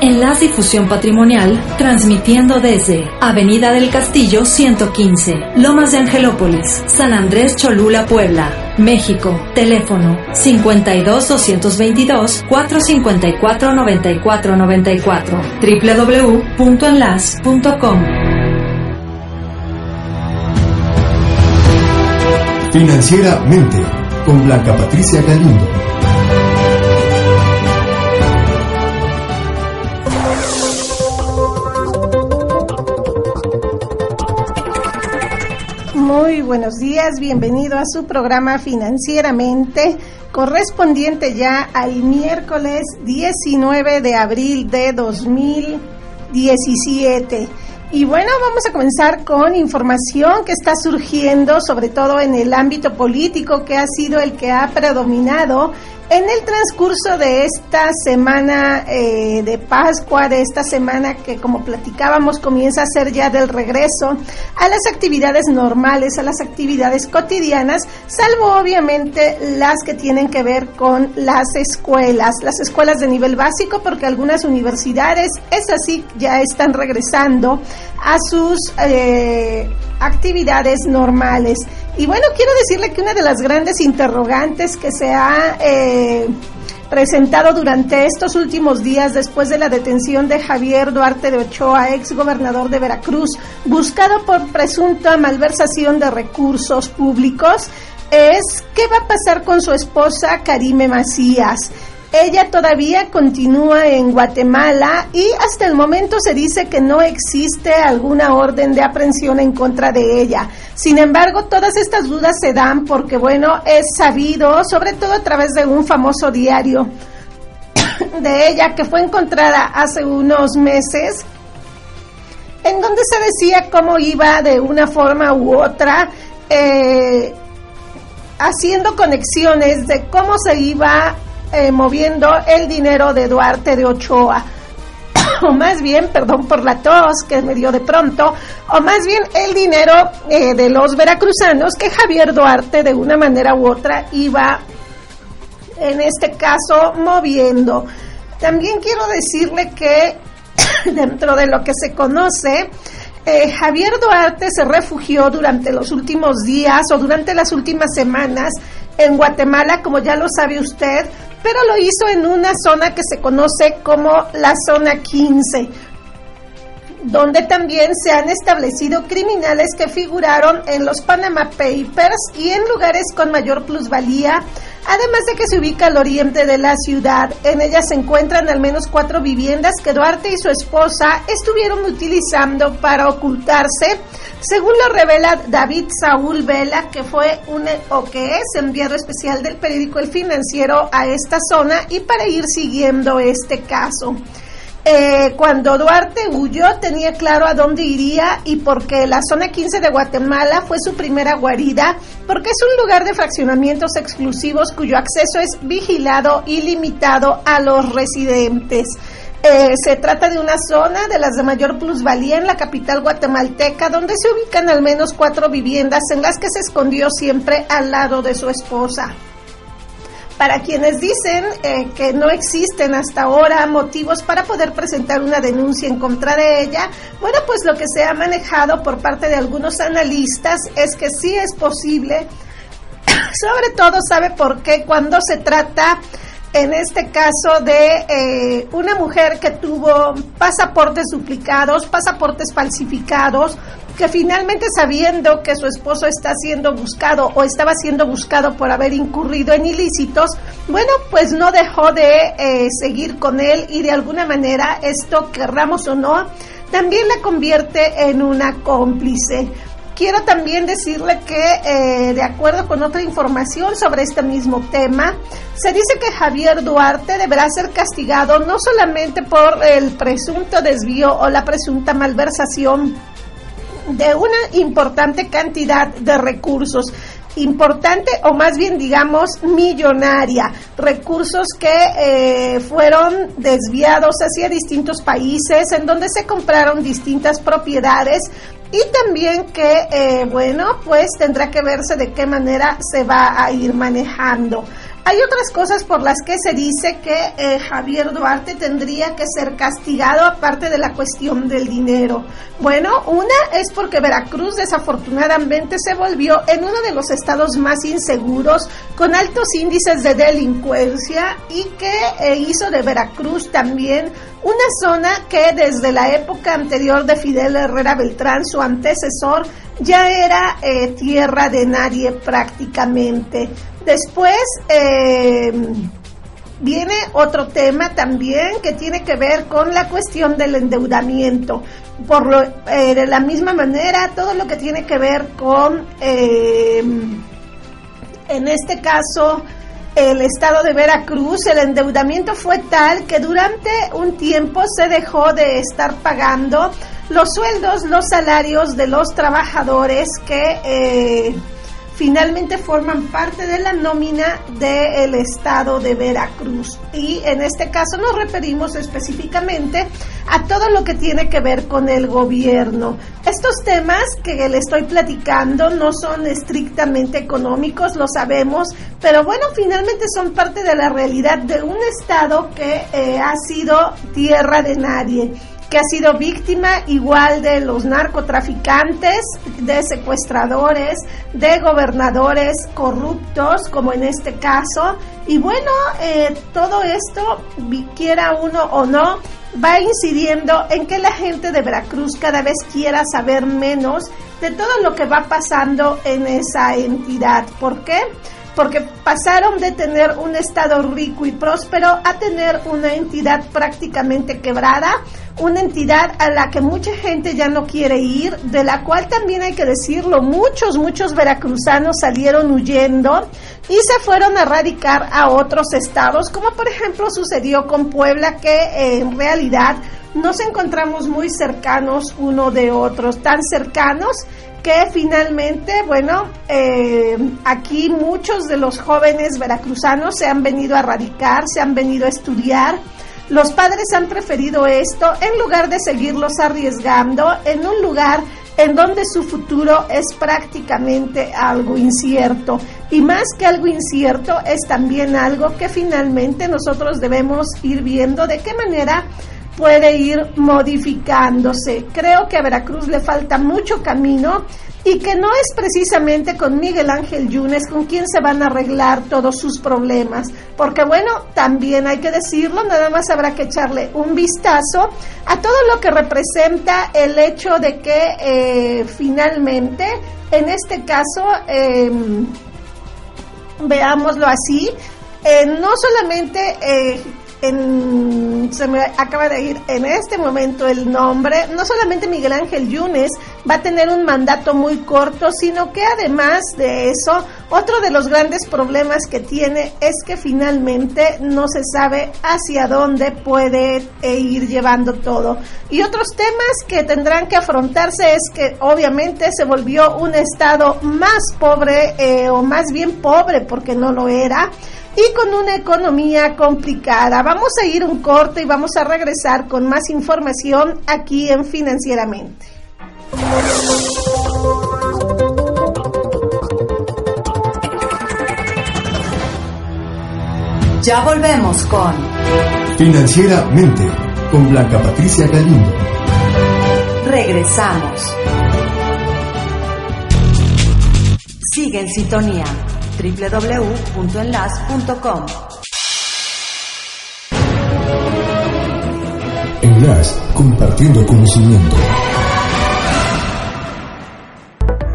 Enlace y Fusión Patrimonial, transmitiendo desde Avenida del Castillo 115, Lomas de Angelópolis, San Andrés Cholula, Puebla, México. Teléfono 52 222 454 9494 www.enlace.com. Financieramente, con Blanca Patricia Galindo. Muy buenos días, bienvenido a su programa Financieramente, correspondiente ya al miércoles 19 de abril de 2017. Y bueno, vamos a comenzar con información que está surgiendo, sobre todo en el ámbito político, que ha sido el que ha predominado en el transcurso de esta semana eh, de Pascua, de esta semana que como platicábamos comienza a ser ya del regreso a las actividades normales, a las actividades cotidianas, salvo obviamente las que tienen que ver con las escuelas, las escuelas de nivel básico, porque algunas universidades, es así, ya están regresando a sus eh, actividades normales. Y bueno, quiero decirle que una de las grandes interrogantes que se ha eh, presentado durante estos últimos días después de la detención de Javier Duarte de Ochoa, ex gobernador de Veracruz, buscado por presunta malversación de recursos públicos, es qué va a pasar con su esposa Karime Macías. Ella todavía continúa en Guatemala y hasta el momento se dice que no existe alguna orden de aprehensión en contra de ella. Sin embargo, todas estas dudas se dan porque, bueno, es sabido, sobre todo a través de un famoso diario de ella que fue encontrada hace unos meses, en donde se decía cómo iba de una forma u otra. Eh, haciendo conexiones de cómo se iba eh, moviendo el dinero de Duarte de Ochoa. o más bien, perdón por la tos que me dio de pronto, o más bien el dinero eh, de los veracruzanos que Javier Duarte de una manera u otra iba, en este caso, moviendo. También quiero decirle que dentro de lo que se conoce, eh, Javier Duarte se refugió durante los últimos días o durante las últimas semanas en Guatemala, como ya lo sabe usted, pero lo hizo en una zona que se conoce como la zona 15, donde también se han establecido criminales que figuraron en los Panama Papers y en lugares con mayor plusvalía, además de que se ubica al oriente de la ciudad. En ella se encuentran al menos cuatro viviendas que Duarte y su esposa estuvieron utilizando para ocultarse, según lo revela David Saúl Vela, que fue un o que es enviado especial del periódico El Financiero a esta zona y para ir siguiendo este caso. Eh, cuando Duarte huyó tenía claro a dónde iría y porque la zona 15 de Guatemala fue su primera guarida, porque es un lugar de fraccionamientos exclusivos cuyo acceso es vigilado y limitado a los residentes. Eh, se trata de una zona de las de mayor plusvalía en la capital guatemalteca, donde se ubican al menos cuatro viviendas en las que se escondió siempre al lado de su esposa. Para quienes dicen eh, que no existen hasta ahora motivos para poder presentar una denuncia en contra de ella, bueno, pues lo que se ha manejado por parte de algunos analistas es que sí es posible, sobre todo sabe por qué cuando se trata en este caso de eh, una mujer que tuvo pasaportes duplicados, pasaportes falsificados, que finalmente sabiendo que su esposo está siendo buscado o estaba siendo buscado por haber incurrido en ilícitos, bueno, pues no dejó de eh, seguir con él y de alguna manera esto, querramos o no, también la convierte en una cómplice. Quiero también decirle que, eh, de acuerdo con otra información sobre este mismo tema, se dice que Javier Duarte deberá ser castigado no solamente por el presunto desvío o la presunta malversación de una importante cantidad de recursos, importante o más bien digamos millonaria, recursos que eh, fueron desviados hacia distintos países en donde se compraron distintas propiedades y también que, eh, bueno, pues tendrá que verse de qué manera se va a ir manejando. Hay otras cosas por las que se dice que eh, Javier Duarte tendría que ser castigado aparte de la cuestión del dinero. Bueno, una es porque Veracruz desafortunadamente se volvió en uno de los estados más inseguros con altos índices de delincuencia y que eh, hizo de Veracruz también una zona que desde la época anterior de Fidel Herrera Beltrán, su antecesor, ya era eh, tierra de nadie prácticamente. Después eh, viene otro tema también que tiene que ver con la cuestión del endeudamiento. Por lo, eh, de la misma manera, todo lo que tiene que ver con, en este caso, el estado de Veracruz, el endeudamiento fue tal que durante un tiempo se dejó de estar pagando los sueldos, los salarios de los trabajadores que finalmente forman parte de la nómina del estado de Veracruz. Y en este caso nos referimos específicamente a todo lo que tiene que ver con el gobierno. Estos temas que le estoy platicando no son estrictamente económicos, lo sabemos, pero bueno, finalmente son parte de la realidad de un estado que eh, ha sido tierra de nadie que ha sido víctima igual de los narcotraficantes, de secuestradores, de gobernadores corruptos, como en este caso. Y bueno, eh, todo esto, quiera uno o no, va incidiendo en que la gente de Veracruz cada vez quiera saber menos de todo lo que va pasando en esa entidad. ¿Por qué? Porque pasaron de tener un estado rico y próspero a tener una entidad prácticamente quebrada, una entidad a la que mucha gente ya no quiere ir, de la cual también hay que decirlo, muchos, muchos veracruzanos salieron huyendo y se fueron a radicar a otros estados, como por ejemplo sucedió con Puebla, que en realidad nos encontramos muy cercanos uno de otros, tan cercanos que finalmente, bueno, eh, aquí muchos de los jóvenes veracruzanos se han venido a radicar, se han venido a estudiar. Los padres han preferido esto en lugar de seguirlos arriesgando en un lugar en donde su futuro es prácticamente algo incierto. Y más que algo incierto, es también algo que finalmente nosotros debemos ir viendo de qué manera puede ir modificándose. Creo que a Veracruz le falta mucho camino y que no es precisamente con Miguel Ángel Yunes con quien se van a arreglar todos sus problemas, porque bueno, también hay que decirlo, nada más habrá que echarle un vistazo a todo lo que representa el hecho de que eh, finalmente, en este caso, em, veámoslo así, eh, no solamente eh, se me acaba de ir en este momento el nombre, no solamente Miguel Ángel Yunes va a tener un mandato muy corto, sino que además de eso, otro de los grandes problemas que tiene es que finalmente no se sabe hacia dónde puede eh, ir llevando todo. Y otros temas que tendrán que afrontarse es que obviamente se volvió un estado más pobre eh, o más bien pobre porque no lo era y con una economía complicada. Vamos a ir un corte y vamos a regresar con más información aquí en Financieramente. Ya volvemos con Financieramente con Blanca Patricia Galindo. Regresamos. Sigue en sintonía www.enlas.com. Enlas, compartiendo conocimiento.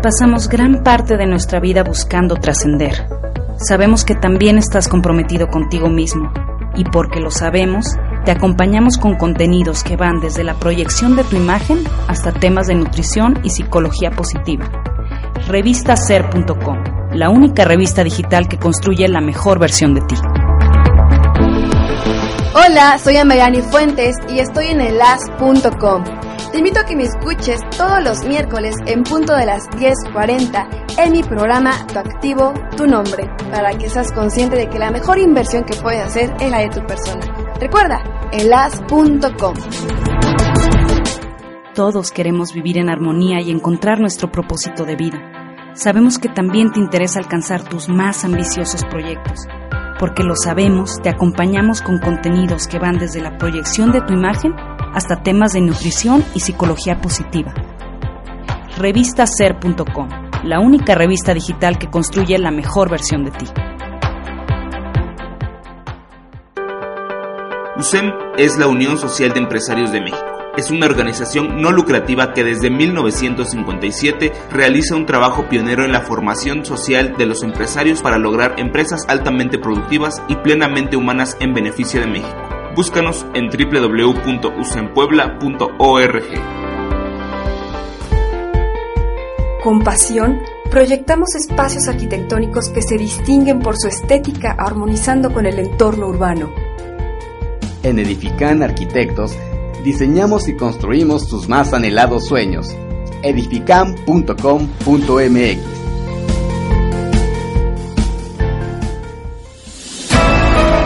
Pasamos gran parte de nuestra vida buscando trascender. Sabemos que también estás comprometido contigo mismo y porque lo sabemos, te acompañamos con contenidos que van desde la proyección de tu imagen hasta temas de nutrición y psicología positiva Revistaser.com, la única revista digital que construye la mejor versión de ti. Hola, soy Amayani Fuentes y estoy en elas.com. Te invito a que me escuches todos los miércoles en punto de las 10.40 en mi programa Tu Activo, Tu Nombre, para que seas consciente de que la mejor inversión que puedes hacer es la de tu persona. Recuerda, elas.com. Todos queremos vivir en armonía y encontrar nuestro propósito de vida. Sabemos que también te interesa alcanzar tus más ambiciosos proyectos. Porque lo sabemos, te acompañamos con contenidos que van desde la proyección de tu imagen hasta temas de nutrición y psicología positiva. Revistaser.com, la única revista digital que construye la mejor versión de ti. USEM es la Unión Social de Empresarios de México. Es una organización no lucrativa que desde 1957 realiza un trabajo pionero en la formación social de los empresarios para lograr empresas altamente productivas y plenamente humanas en beneficio de México. Búscanos en www.usempuebla.org. Con pasión, proyectamos espacios arquitectónicos que se distinguen por su estética armonizando con el entorno urbano. En Edifican Arquitectos, diseñamos y construimos tus más anhelados sueños. edificam.com.mx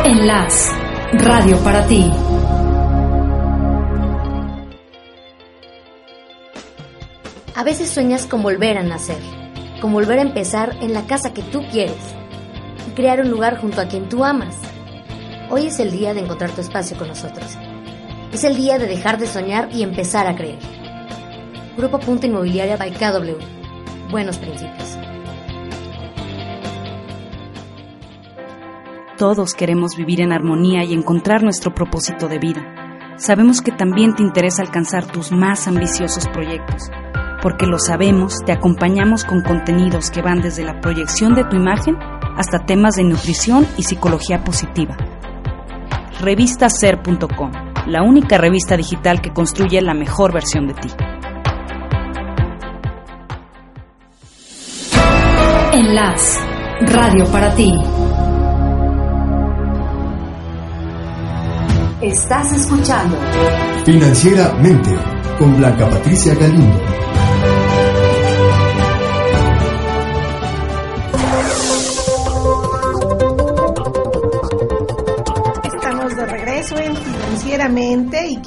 Enlace. Radio para ti. A veces sueñas con volver a nacer, con volver a empezar en la casa que tú quieres y crear un lugar junto a quien tú amas. Hoy es el día de encontrar tu espacio con nosotros. Es el día de dejar de soñar y empezar a creer. Grupo Punto Inmobiliaria by KW. Buenos principios. Todos queremos vivir en armonía y encontrar nuestro propósito de vida. Sabemos que también te interesa alcanzar tus más ambiciosos proyectos. Porque lo sabemos, te acompañamos con contenidos que van desde la proyección de tu imagen hasta temas de nutrición y psicología positiva. Revistaser.com, la única revista digital que construye la mejor versión de ti. Enlace. Radio para ti. Estás escuchando Financieramente con Blanca Patricia Galindo.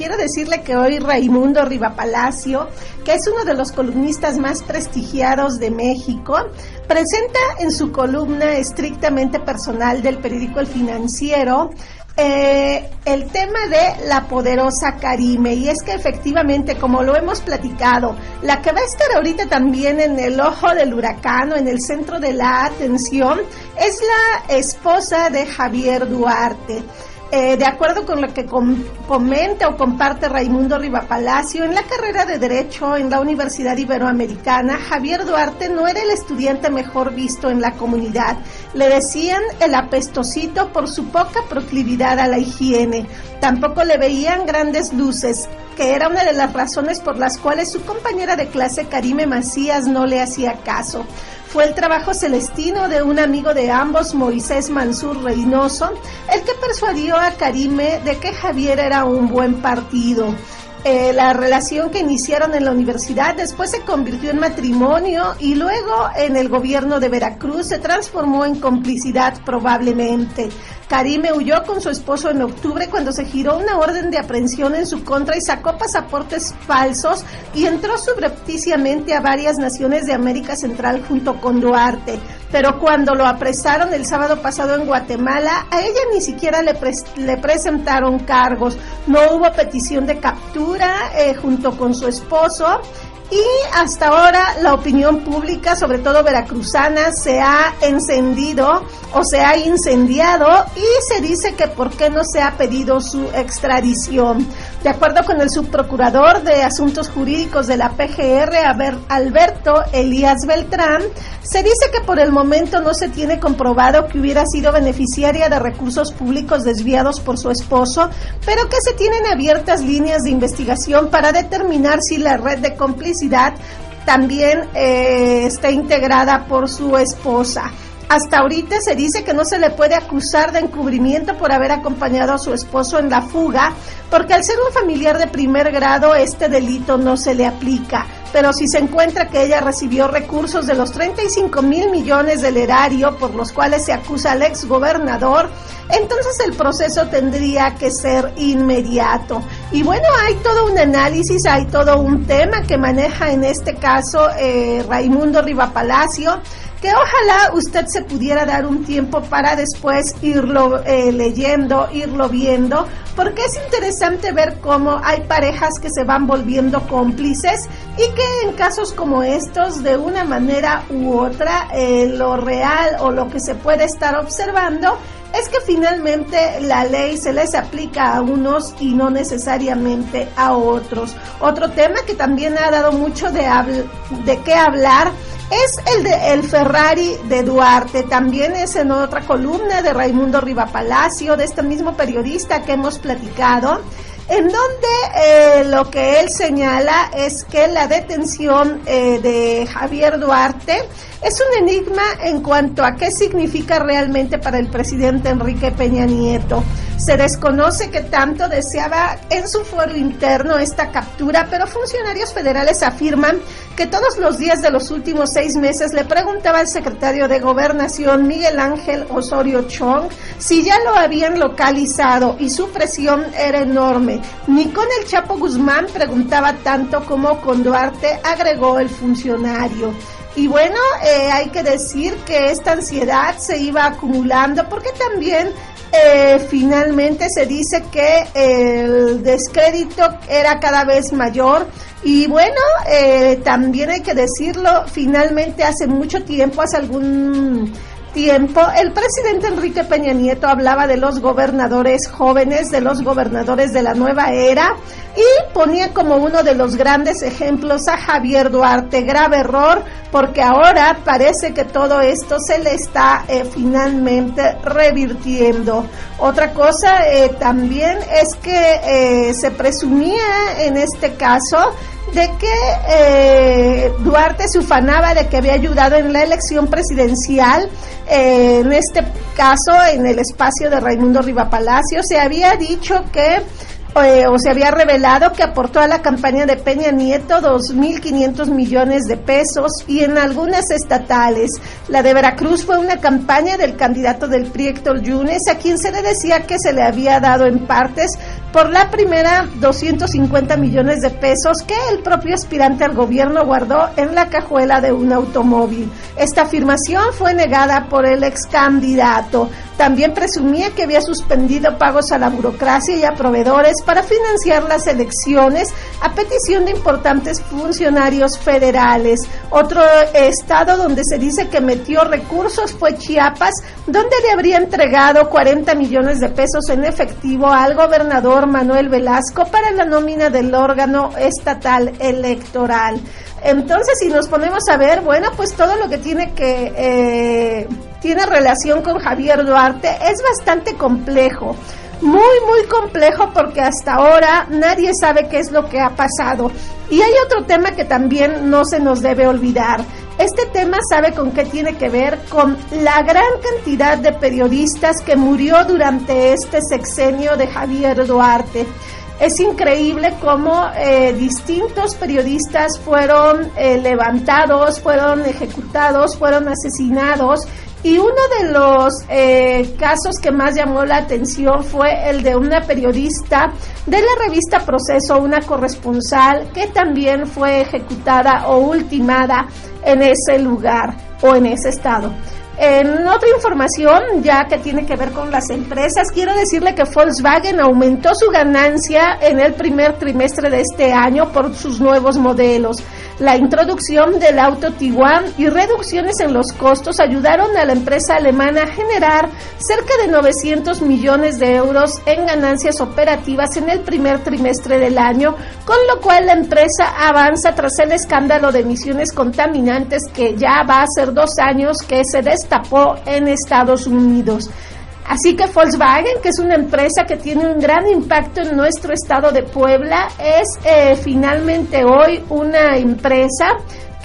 Quiero decirle que hoy Raimundo Rivapalacio, que es uno de los columnistas más prestigiados de México, presenta en su columna estrictamente personal del periódico El Financiero eh, el tema de la poderosa Karime. Y es que efectivamente como lo hemos platicado la que va a estar ahorita también en el ojo del huracán o en el centro de la atención es la esposa de Javier Duarte eh, de acuerdo con lo que com comenta o comparte Raimundo Rivapalacio, en la carrera de Derecho en la Universidad Iberoamericana, Javier Duarte no era el estudiante mejor visto en la comunidad. Le decían el apestosito por su poca proclividad a la higiene. Tampoco le veían grandes luces, que era una de las razones por las cuales su compañera de clase, Karime Macías, no le hacía caso fue el trabajo celestino de un amigo de ambos, Moisés Mansur Reynoso, el que persuadió a Karime de que Javier era un buen partido. Eh, la relación que iniciaron en la universidad después se convirtió en matrimonio y luego en el gobierno de Veracruz se transformó en complicidad probablemente. Karime huyó con su esposo en octubre cuando se giró una orden de aprehensión en su contra y sacó pasaportes falsos y entró subrepticiamente a varias naciones de América Central junto con Duarte. Pero cuando lo apresaron el sábado pasado en Guatemala, a ella ni siquiera le, le presentaron cargos. No hubo petición de captura eh, junto con su esposo. Y hasta ahora la opinión pública, sobre todo veracruzana, se ha encendido o se ha incendiado y se dice que por qué no se ha pedido su extradición. De acuerdo con el subprocurador de Asuntos Jurídicos de la PGR, Alberto Elías Beltrán, se dice que por el momento no se tiene comprobado que hubiera sido beneficiaria de recursos públicos desviados por su esposo, pero que se tienen abiertas líneas de investigación para determinar si la red de complicidad también eh, está integrada por su esposa. Hasta ahorita se dice que no se le puede acusar de encubrimiento por haber acompañado a su esposo en la fuga, porque al ser un familiar de primer grado este delito no se le aplica. Pero si se encuentra que ella recibió recursos de los 35 mil millones del erario por los cuales se acusa al ex gobernador, entonces el proceso tendría que ser inmediato. Y bueno, hay todo un análisis, hay todo un tema que maneja en este caso eh, Raimundo Rivapalacio ojalá usted se pudiera dar un tiempo para después irlo eh, leyendo, irlo viendo, porque es interesante ver cómo hay parejas que se van volviendo cómplices y que en casos como estos, de una manera u otra, eh, lo real o lo que se puede estar observando es que finalmente la ley se les aplica a unos y no necesariamente a otros. Otro tema que también ha dado mucho de, de qué hablar es el de el Ferrari de Duarte. También es en otra columna de Raimundo Rivapalacio, de este mismo periodista que hemos platicado, en donde eh, lo que él señala es que la detención eh, de Javier Duarte es un enigma en cuanto a qué significa realmente para el presidente Enrique Peña Nieto. Se desconoce que tanto deseaba en su foro interno esta captura, pero funcionarios federales afirman que todos los días de los últimos seis meses le preguntaba al secretario de Gobernación Miguel Ángel Osorio Chong si ya lo habían localizado y su presión era enorme. Ni con el Chapo Guzmán preguntaba tanto como con Duarte, agregó el funcionario. Y bueno, eh, hay que decir que esta ansiedad se iba acumulando porque también eh, finalmente se dice que el descrédito era cada vez mayor. Y bueno, eh, también hay que decirlo, finalmente hace mucho tiempo, hace algún tiempo, el presidente Enrique Peña Nieto hablaba de los gobernadores jóvenes, de los gobernadores de la nueva era, y ponía como uno de los grandes ejemplos a Javier Duarte. Grave error, porque ahora parece que todo esto se le está eh, finalmente revirtiendo. Otra cosa eh, también es que eh, se presumía en este caso de que eh, Duarte se ufanaba de que había ayudado en la elección presidencial, eh, en este caso en el espacio de Raimundo Rivapalacio, se había dicho que eh, o se había revelado que aportó a la campaña de Peña Nieto 2.500 millones de pesos y en algunas estatales. La de Veracruz fue una campaña del candidato del PRI Héctor Yunes, a quien se le decía que se le había dado en partes por la primera 250 millones de pesos que el propio aspirante al gobierno guardó en la cajuela de un automóvil. Esta afirmación fue negada por el ex candidato. También presumía que había suspendido pagos a la burocracia y a proveedores para financiar las elecciones a petición de importantes funcionarios federales. Otro estado donde se dice que metió recursos fue Chiapas, donde le habría entregado 40 millones de pesos en efectivo al gobernador Manuel Velasco para la nómina del órgano estatal electoral. Entonces, si nos ponemos a ver, bueno, pues todo lo que tiene que eh, tiene relación con Javier Duarte es bastante complejo. Muy, muy complejo porque hasta ahora nadie sabe qué es lo que ha pasado. Y hay otro tema que también no se nos debe olvidar. Este tema sabe con qué tiene que ver con la gran cantidad de periodistas que murió durante este sexenio de Javier Duarte. Es increíble cómo eh, distintos periodistas fueron eh, levantados, fueron ejecutados, fueron asesinados y uno de los eh, casos que más llamó la atención fue el de una periodista de la revista Proceso, una corresponsal que también fue ejecutada o ultimada en ese lugar o en ese estado. En otra información, ya que tiene que ver con las empresas, quiero decirle que Volkswagen aumentó su ganancia en el primer trimestre de este año por sus nuevos modelos. La introducción del auto Tiguan y reducciones en los costos ayudaron a la empresa alemana a generar cerca de 900 millones de euros en ganancias operativas en el primer trimestre del año, con lo cual la empresa avanza tras el escándalo de emisiones contaminantes que ya va a ser dos años que se destapó en Estados Unidos. Así que Volkswagen, que es una empresa que tiene un gran impacto en nuestro estado de Puebla, es eh, finalmente hoy una empresa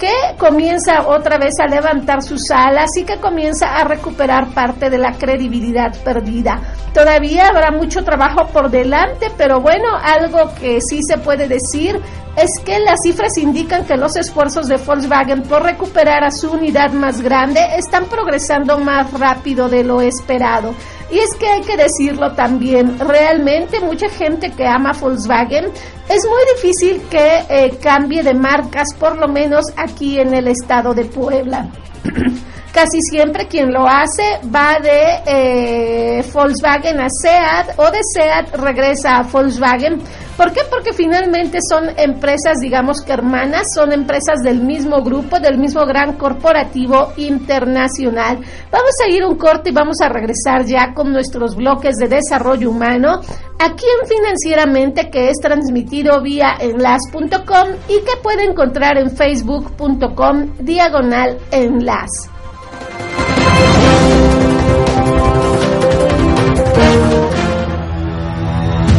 que comienza otra vez a levantar sus alas y que comienza a recuperar parte de la credibilidad perdida. Todavía habrá mucho trabajo por delante, pero bueno, algo que sí se puede decir es que las cifras indican que los esfuerzos de Volkswagen por recuperar a su unidad más grande están progresando más rápido de lo esperado. Y es que hay que decirlo también, realmente mucha gente que ama Volkswagen es muy difícil que eh, cambie de marcas, por lo menos aquí en el estado de Puebla. Casi siempre quien lo hace va de eh, Volkswagen a SEAT o de SEAT regresa a Volkswagen. ¿Por qué? Porque finalmente son empresas, digamos que hermanas, son empresas del mismo grupo, del mismo gran corporativo internacional. Vamos a ir un corte y vamos a regresar ya con nuestros bloques de desarrollo humano aquí en Financieramente que es transmitido vía enlas.com y que puede encontrar en facebook.com diagonal enlace.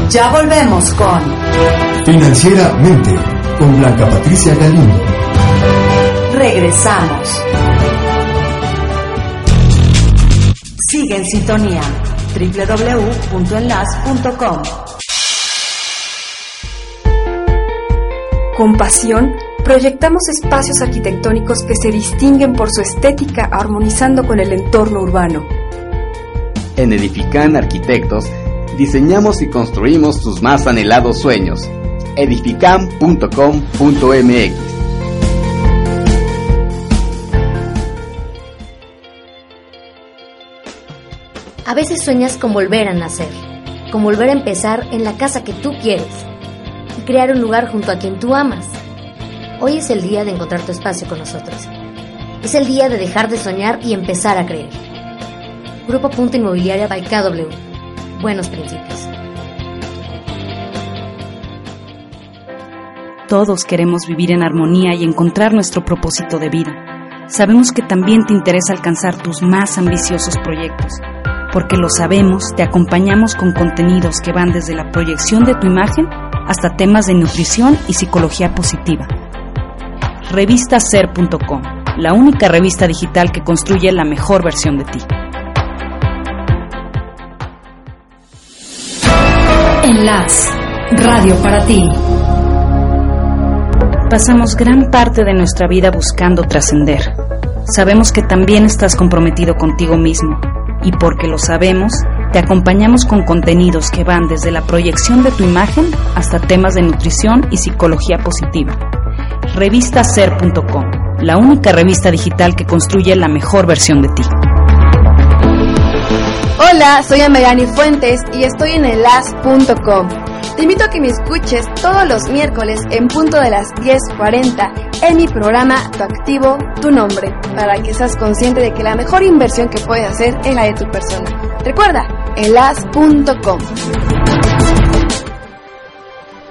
Ya volvemos con Financieramente con Blanca Patricia Galindo. Regresamos. Sigue en sintonía www.enlas.com. Con pasión, proyectamos espacios arquitectónicos que se distinguen por su estética armonizando con el entorno urbano. En Edifican Arquitectos, diseñamos y construimos tus más anhelados sueños. edificam.com.mx A veces sueñas con volver a nacer, con volver a empezar en la casa que tú quieres y crear un lugar junto a quien tú amas. Hoy es el día de encontrar tu espacio con nosotros. Es el día de dejar de soñar y empezar a creer. Grupo Punto Inmobiliaria by KW. Buenos principios. Todos queremos vivir en armonía y encontrar nuestro propósito de vida. Sabemos que también te interesa alcanzar tus más ambiciosos proyectos. Porque lo sabemos, te acompañamos con contenidos que van desde la proyección de tu imagen hasta temas de nutrición y psicología positiva. Revistaser.com, la única revista digital que construye la mejor versión de ti. Enlace. Radio para ti. Pasamos gran parte de nuestra vida buscando trascender. Sabemos que también estás comprometido contigo mismo y porque lo sabemos, te acompañamos con contenidos que van desde la proyección de tu imagen hasta temas de nutrición y psicología positiva. Revistaser.com, la única revista digital que construye la mejor versión de ti. Hola, soy Amelani Fuentes y estoy en elas.com. Te invito a que me escuches todos los miércoles en punto de las 10.40 en mi programa Tu Activo, Tu Nombre, para que seas consciente de que la mejor inversión que puedes hacer es la de tu persona. Recuerda, elas.com.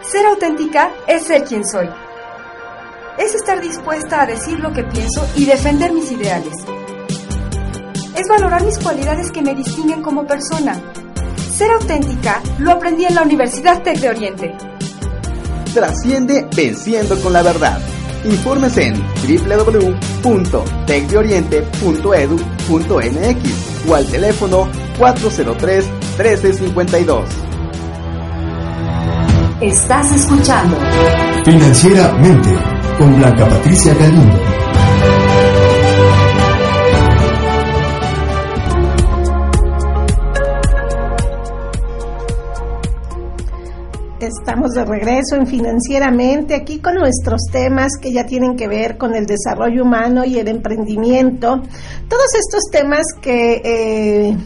Ser auténtica es ser quien soy. Es estar dispuesta a decir lo que pienso y defender mis ideales. Es valorar mis cualidades que me distinguen como persona. Ser auténtica lo aprendí en la Universidad Tec de Oriente. Trasciende venciendo con la verdad. Informes en www.tecdeoriente.edu.mx o al teléfono 403-1352. Estás escuchando Financieramente con Blanca Patricia Galindo. Estamos de regreso en Financieramente, aquí con nuestros temas que ya tienen que ver con el desarrollo humano y el emprendimiento. Todos estos temas que eh,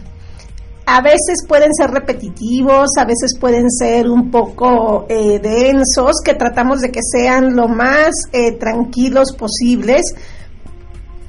a veces pueden ser repetitivos, a veces pueden ser un poco eh, densos, que tratamos de que sean lo más eh, tranquilos posibles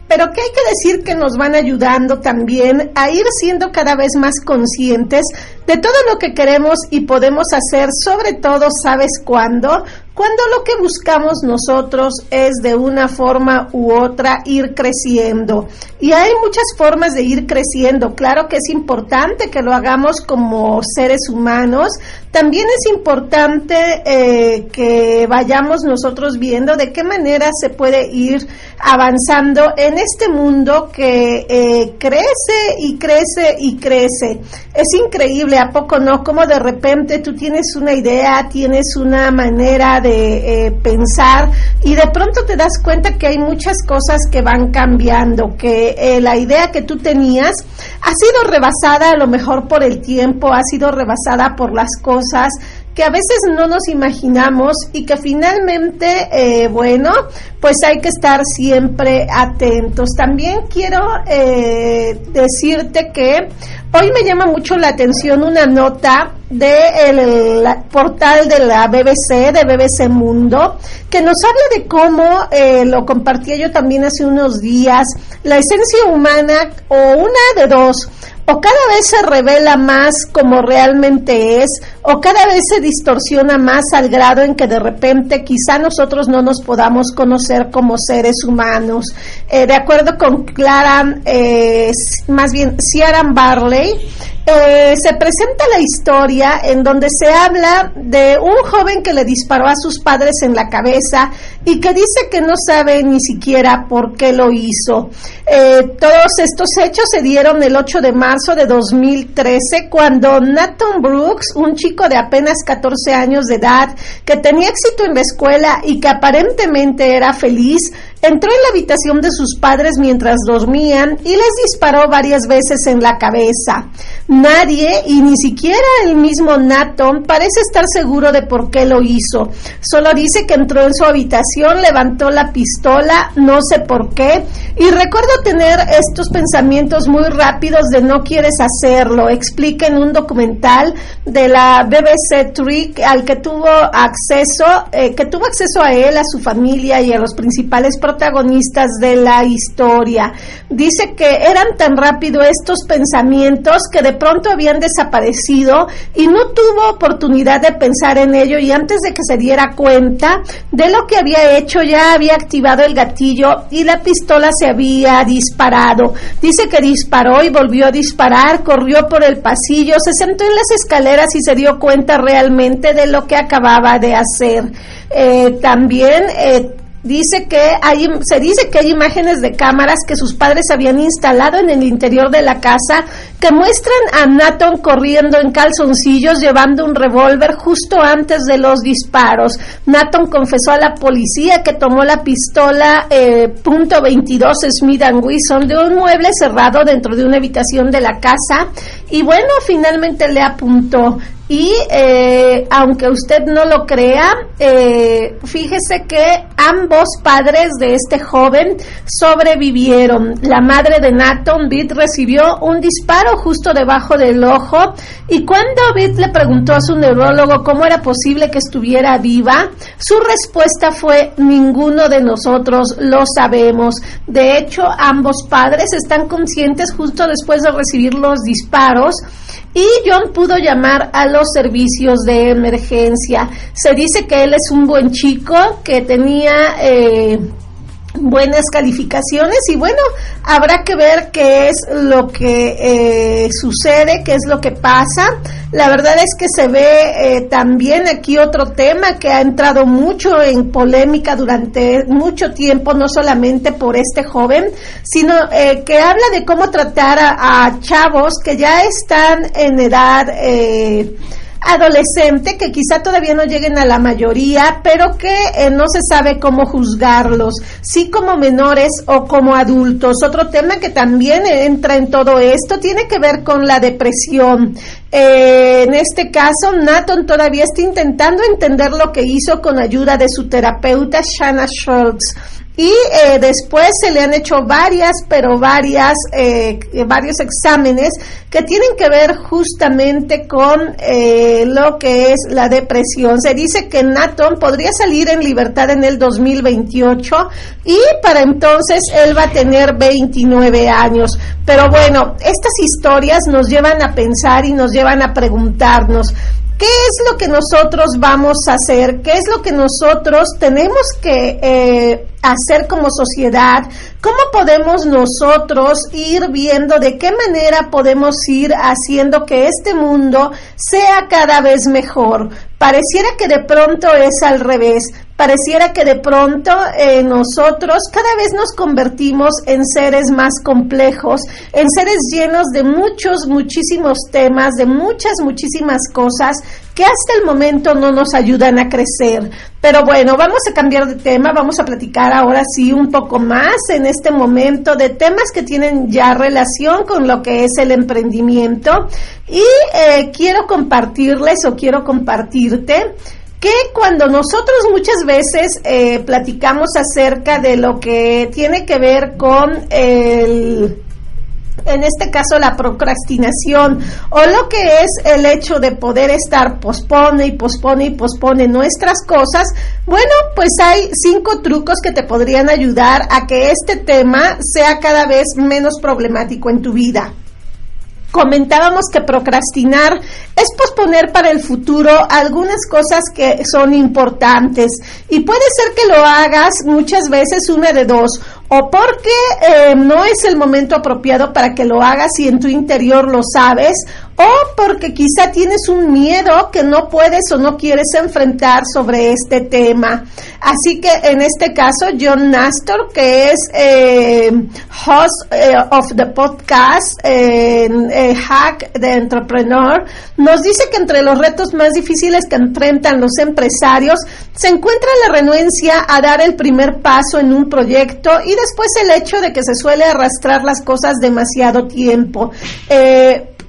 pero que hay que decir que nos van ayudando también a ir siendo cada vez más conscientes de todo lo que queremos y podemos hacer, sobre todo, ¿sabes cuándo? Cuando lo que buscamos nosotros es de una forma u otra ir creciendo. Y hay muchas formas de ir creciendo. Claro que es importante que lo hagamos como seres humanos. También es importante eh, que vayamos nosotros viendo de qué manera se puede ir avanzando en este mundo que eh, crece y crece y crece. Es increíble, ¿a poco no? Como de repente tú tienes una idea, tienes una manera de eh, pensar y de pronto te das cuenta que hay muchas cosas que van cambiando, que la idea que tú tenías ha sido rebasada a lo mejor por el tiempo, ha sido rebasada por las cosas que a veces no nos imaginamos y que finalmente, eh, bueno, pues hay que estar siempre atentos. También quiero eh, decirte que hoy me llama mucho la atención una nota del portal de la BBC, de BBC Mundo, que nos habla de cómo, eh, lo compartía yo también hace unos días, la esencia humana o una de dos, o cada vez se revela más como realmente es, o cada vez se distorsiona más al grado en que de repente quizá nosotros no nos podamos conocer como seres humanos. Eh, de acuerdo con Clara, eh, más bien Ciaran Barley, eh, se presenta la historia en donde se habla de un joven que le disparó a sus padres en la cabeza y que dice que no sabe ni siquiera por qué lo hizo. Todos estos hechos se dieron el 8 de marzo de 2013 cuando Nathan Brooks, un chico de apenas 14 años de edad que tenía éxito en la escuela y que aparentemente era feliz, Entró en la habitación de sus padres mientras dormían y les disparó varias veces en la cabeza. Nadie, y ni siquiera el mismo Nathan, parece estar seguro de por qué lo hizo. Solo dice que entró en su habitación, levantó la pistola, no sé por qué, y recuerdo tener estos pensamientos muy rápidos de no quieres hacerlo. Explica en un documental de la BBC Trick al que tuvo acceso, eh, que tuvo acceso a él, a su familia y a los principales protagonistas de la historia. Dice que eran tan rápido estos pensamientos que de pronto habían desaparecido y no tuvo oportunidad de pensar en ello y antes de que se diera cuenta de lo que había hecho ya había activado el gatillo y la pistola se había disparado. Dice que disparó y volvió a disparar, corrió por el pasillo, se sentó en las escaleras y se dio cuenta realmente de lo que acababa de hacer. Eh, también eh, dice que hay, se dice que hay imágenes de cámaras que sus padres habían instalado en el interior de la casa que muestran a Nathan corriendo en calzoncillos llevando un revólver justo antes de los disparos. Nathan confesó a la policía que tomó la pistola eh, .22 Smith Wesson de un mueble cerrado dentro de una habitación de la casa y bueno, finalmente le apuntó y eh, aunque usted no lo crea, eh, fíjese que ambos padres de este joven sobrevivieron. La madre de Nathan, Bit, recibió un disparo justo debajo del ojo y cuando Bit le preguntó a su neurólogo cómo era posible que estuviera viva, su respuesta fue ninguno de nosotros lo sabemos. De hecho, ambos padres están conscientes justo después de recibir los disparos y John pudo llamar a los servicios de emergencia. Se dice que él es un buen chico, que tenía... Eh, buenas calificaciones y bueno, habrá que ver qué es lo que eh, sucede, qué es lo que pasa. La verdad es que se ve eh, también aquí otro tema que ha entrado mucho en polémica durante mucho tiempo, no solamente por este joven, sino eh, que habla de cómo tratar a, a, chavos que ya están en edad adolescente que quizá todavía no lleguen a la mayoría, pero que eh, no se sabe cómo juzgarlos, sí como menores o como adultos. Otro tema que también entra en todo esto tiene que ver con la depresión. Eh, en este caso, Nathan todavía está intentando entender lo que hizo con ayuda de su terapeuta Shanna Schultz y eh, después se le han hecho varias, pero varias, eh, varios exámenes que tienen que ver justamente con eh, lo que es la depresión. Se dice que Nathan podría salir en libertad en el 2028 y para entonces él va a tener 29 años. Pero bueno, estas historias nos llevan a pensar y nos llevan a preguntarnos ¿Qué es lo que nosotros vamos a hacer? ¿Qué es lo que nosotros tenemos que eh, hacer como sociedad? ¿Cómo podemos nosotros ir viendo de qué manera podemos ir haciendo que este mundo sea cada vez mejor? Pareciera que de pronto es al revés. Pareciera que de pronto eh, nosotros cada vez nos convertimos en seres más complejos, en seres llenos de muchos, muchísimos temas, de muchas, muchísimas cosas que hasta el momento no nos ayudan a crecer. Pero bueno, vamos a cambiar de tema, vamos a platicar ahora sí un poco más en este momento de temas que tienen ya relación con lo que es el emprendimiento. Y eh, quiero compartirles o quiero compartirte que cuando nosotros muchas veces eh, platicamos acerca de lo que tiene que ver con el en este caso la procrastinación o lo que es el hecho de poder estar pospone y pospone y pospone nuestras cosas, bueno, pues hay cinco trucos que te podrían ayudar a que este tema sea cada vez menos problemático en tu vida comentábamos que procrastinar es posponer para el futuro algunas cosas que son importantes. Y puede ser que lo hagas muchas veces una de dos o porque eh, no es el momento apropiado para que lo hagas y en tu interior lo sabes o porque quizá tienes un miedo que no puedes o no quieres enfrentar sobre este tema. Así que en este caso, John Nastor, que es eh, host eh, of the podcast eh, Hack the Entrepreneur, nos dice que entre los retos más difíciles que enfrentan los empresarios se encuentra la renuencia a dar el primer paso en un proyecto y después el hecho de que se suele arrastrar las cosas demasiado tiempo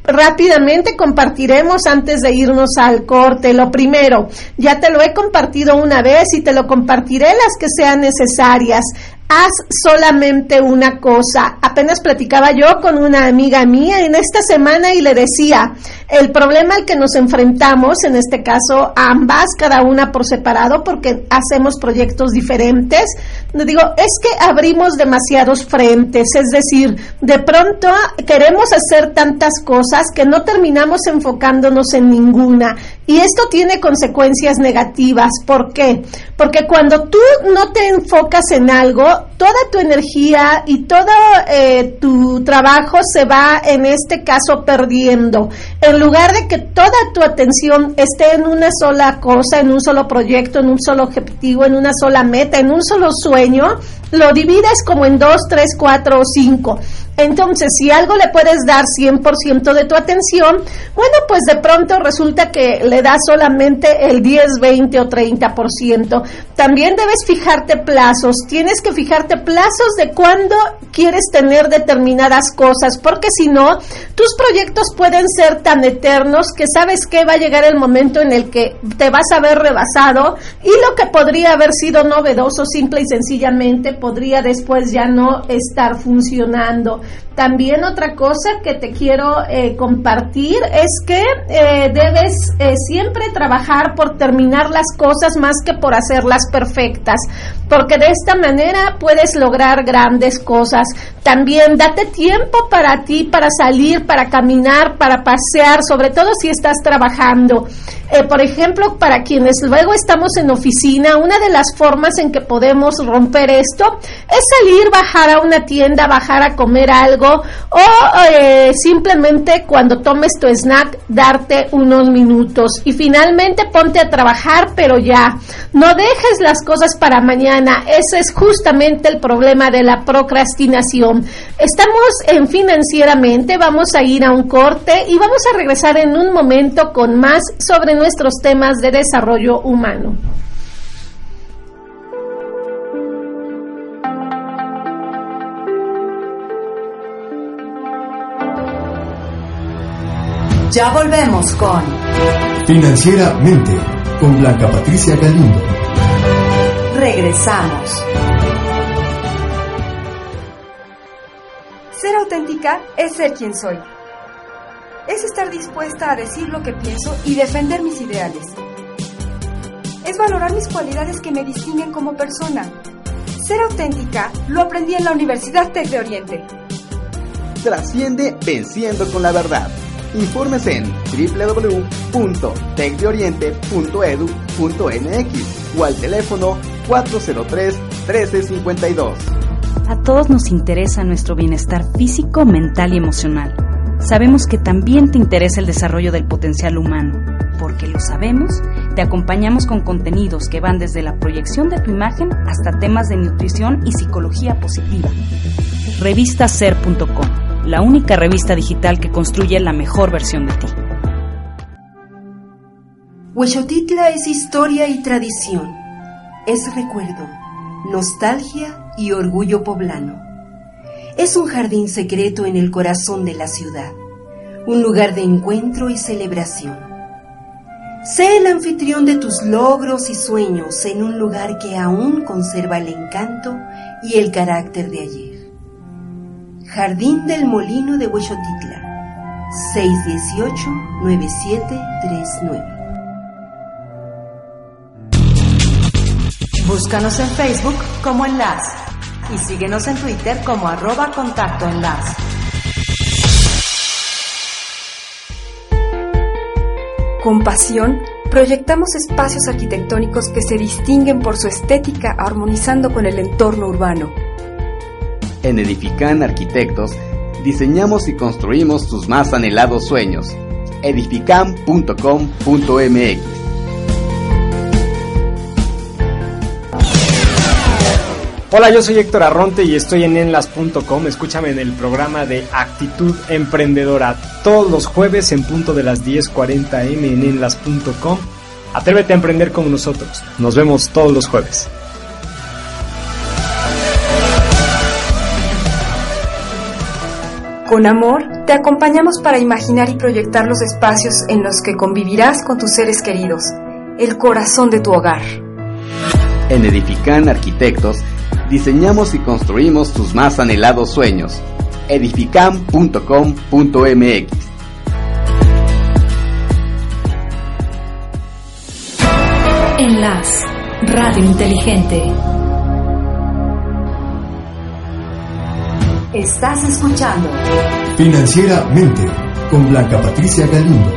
rápidamente compartiremos antes de irnos al corte. Lo primero, ya te lo he compartido una vez y te lo compartiré las que sean necesarias haz solamente una cosa. Apenas platicaba yo con una amiga mía en esta semana y le decía, el problema al que nos enfrentamos, en este caso ambas, cada una por separado, porque hacemos proyectos diferentes, le digo, es que abrimos demasiados frentes, es decir, de pronto queremos hacer tantas cosas que no terminamos enfocándonos en ninguna. Y esto tiene consecuencias negativas. ¿Por qué? Porque cuando tú no te enfocas en algo, toda tu energía y todo eh, tu trabajo se va, en este caso, perdiendo. En lugar de que toda tu atención esté en una sola cosa, en un solo proyecto, en un solo objetivo, en una sola meta, en un solo sueño, lo divides como en dos, tres, cuatro o cinco. Entonces, si algo le puedes dar 100% de tu atención, bueno, pues de pronto resulta que le das solamente el 10, 20 o 30%. También debes fijarte plazos. Tienes que fijarte plazos de cuándo quieres tener determinadas cosas, porque si no, tus proyectos pueden ser tan eternos que sabes que va a llegar el momento en el que te vas a ver rebasado y lo que podría haber sido novedoso simple y sencillamente podría después ya no estar funcionando. También otra cosa que te quiero eh, compartir es que eh, debes eh, siempre trabajar por terminar las cosas más que por hacerlas perfectas, porque de esta manera puedes lograr grandes cosas. También date tiempo para ti, para salir, para caminar, para pasear, sobre todo si estás trabajando. por ejemplo, para quienes luego estamos en oficina, una de las formas en que podemos romper esto es salir, bajar a una tienda, bajar a comer algo o eh, simplemente cuando tomes tu snack darte unos minutos. Y finalmente ponte a trabajar pero ya. No dejes las cosas para mañana. Ese es justamente el problema de la procrastinación. Estamos en financieramente vamos a ir a un corte y vamos a regresar en un momento con más sobre nuestros temas de desarrollo humano Ya volvemos con Financieramente con Blanca Patricia Galindo. Regresamos. Ser auténtica es ser quien soy. Es estar dispuesta a decir lo que pienso y defender mis ideales. Es valorar mis cualidades que me distinguen como persona. Ser auténtica lo aprendí en la Universidad Tec de Oriente. Trasciende venciendo con la verdad Informes en www.tecdeoriente.edu.mx o al teléfono 403-1352. A todos nos interesa nuestro bienestar físico, mental y emocional. Sabemos que también te interesa el desarrollo del potencial humano. Porque lo sabemos, te acompañamos con contenidos que van desde la proyección de tu imagen hasta temas de nutrición y psicología positiva. Revistaser.com la única revista digital que construye la mejor versión de ti. Huechotitla es historia y tradición, es recuerdo, nostalgia y orgullo poblano. Es un jardín secreto en el corazón de la ciudad, un lugar de encuentro y celebración. Sé el anfitrión de tus logros y sueños en un lugar que aún conserva el encanto y el carácter de ayer. Jardín del Molino de Huechotitla, 618-9739. Búscanos en Facebook como Enlace y síguenos en Twitter como arroba contacto enlace. Con pasión, proyectamos espacios arquitectónicos que se distinguen por su estética armonizando con el entorno urbano en Edifican Arquitectos diseñamos y construimos tus más anhelados sueños. edifican.com.mx Hola, yo soy Héctor Arronte y estoy en enlas.com. Escúchame en el programa de Actitud Emprendedora todos los jueves en punto de las 10:40 m en enlas.com. Atrévete a emprender con nosotros. Nos vemos todos los jueves. Con amor, te acompañamos para imaginar y proyectar los espacios en los que convivirás con tus seres queridos, el corazón de tu hogar. En Edifican Arquitectos, diseñamos y construimos tus más anhelados sueños. edifican.com.mx Enlace, Radio Inteligente. Estás escuchando Financieramente con Blanca Patricia Galindo.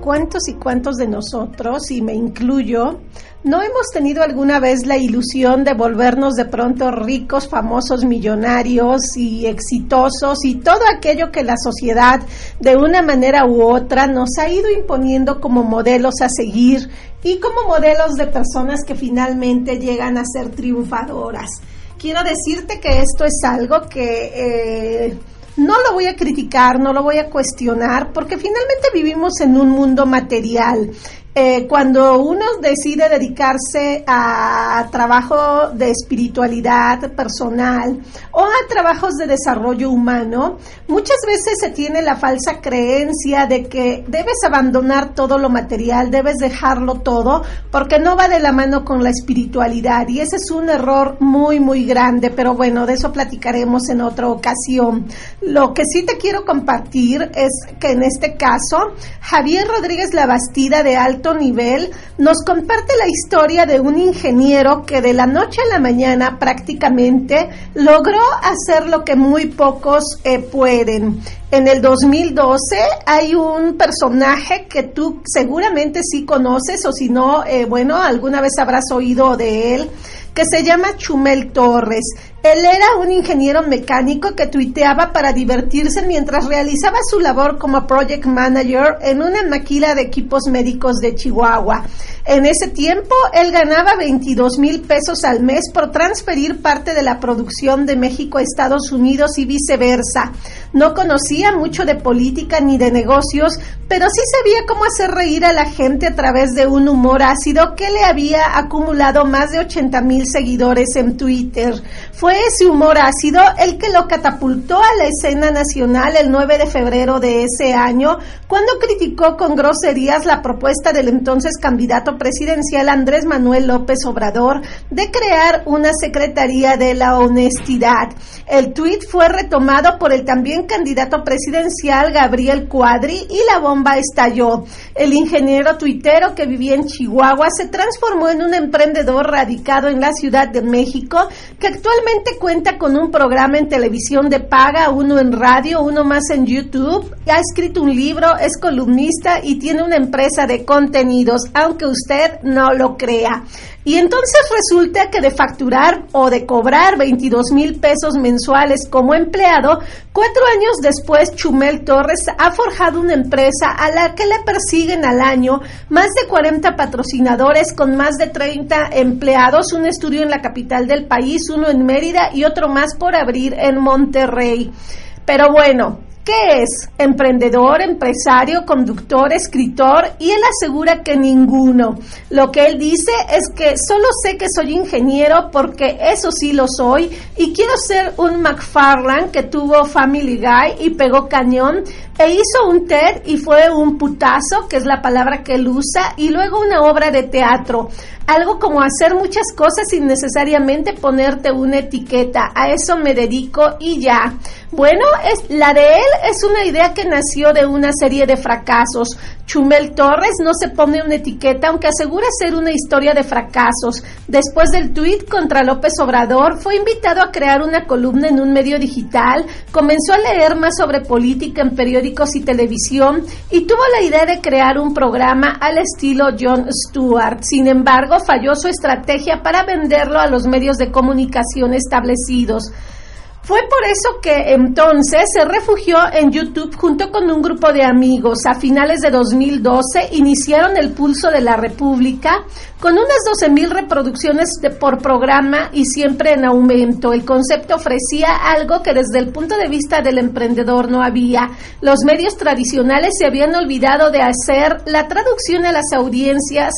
¿Cuántos y cuántos de nosotros, y me incluyo, ¿No hemos tenido alguna vez la ilusión de volvernos de pronto ricos, famosos, millonarios y exitosos y todo aquello que la sociedad de una manera u otra nos ha ido imponiendo como modelos a seguir y como modelos de personas que finalmente llegan a ser triunfadoras? Quiero decirte que esto es algo que... Eh, no lo voy a criticar, no lo voy a cuestionar, porque finalmente vivimos en un mundo material eh, cuando uno decide dedicarse a trabajo de espiritualidad personal o a trabajos de desarrollo humano, muchas veces se tiene la falsa creencia de que debes abandonar todo lo material, debes dejarlo todo, porque no va de la mano con la espiritualidad y ese es un error muy, muy grande, pero bueno, de eso platicaremos en otra ocasión. Lo que sí te quiero compartir es que en este caso, Javier Rodríguez Labastida de Alto nivel, nos comparte la historia de un ingeniero que de la noche a la mañana prácticamente logró hacer lo que muy pocos eh, pueden. En el 2012 hay un personaje que tú seguramente sí conoces o si no, eh, bueno, alguna vez habrás oído de él, que se llama Chumel Torres. Él era un ingeniero mecánico que tuiteaba para divertirse mientras realizaba su labor como project manager en una maquila de equipos médicos de Chihuahua. En ese tiempo, él ganaba 22 mil pesos al mes por transferir parte de la producción de México a Estados Unidos y viceversa. No conocía mucho de política ni de negocios, pero sí sabía cómo hacer reír a la gente a través de un humor ácido que le había acumulado más de 80 mil seguidores en Twitter Fue ese humor ácido el que lo catapultó a la escena nacional el 9 de febrero de ese año, cuando criticó con groserías la propuesta del entonces candidato presidencial Andrés Manuel López Obrador de crear una Secretaría de la Honestidad. El tuit fue retomado por el también candidato presidencial Gabriel Cuadri y la bomba estalló. El ingeniero tuitero que vivía en Chihuahua se transformó en un emprendedor radicado en la Ciudad de México que actualmente cuenta con un programa en televisión de paga, uno en radio, uno más en YouTube, ha escrito un libro, es columnista y tiene una empresa de contenidos, aunque usted no lo crea. Y entonces resulta que de facturar o de cobrar 22 mil pesos mensuales como empleado, cuatro años después Chumel Torres ha forjado una empresa a la que le persiguen al año más de 40 patrocinadores con más de 30 empleados, un estudio en la capital del país, uno en Mérida y otro más por abrir en Monterrey. Pero bueno, ¿Qué es? Emprendedor, empresario, conductor, escritor y él asegura que ninguno. Lo que él dice es que solo sé que soy ingeniero porque eso sí lo soy y quiero ser un McFarland que tuvo Family Guy y pegó cañón e hizo un TED y fue un putazo, que es la palabra que él usa, y luego una obra de teatro algo como hacer muchas cosas sin necesariamente ponerte una etiqueta. A eso me dedico y ya. Bueno, es, la de él es una idea que nació de una serie de fracasos. Chumel Torres no se pone una etiqueta, aunque asegura ser una historia de fracasos. Después del tuit contra López Obrador, fue invitado a crear una columna en un medio digital, comenzó a leer más sobre política en periódicos y televisión y tuvo la idea de crear un programa al estilo Jon Stewart. Sin embargo, falló su estrategia para venderlo a los medios de comunicación establecidos. Fue por eso que entonces se refugió en YouTube junto con un grupo de amigos. A finales de 2012 iniciaron el Pulso de la República con unas 12 mil reproducciones de, por programa y siempre en aumento. El concepto ofrecía algo que desde el punto de vista del emprendedor no había. Los medios tradicionales se habían olvidado de hacer la traducción a las audiencias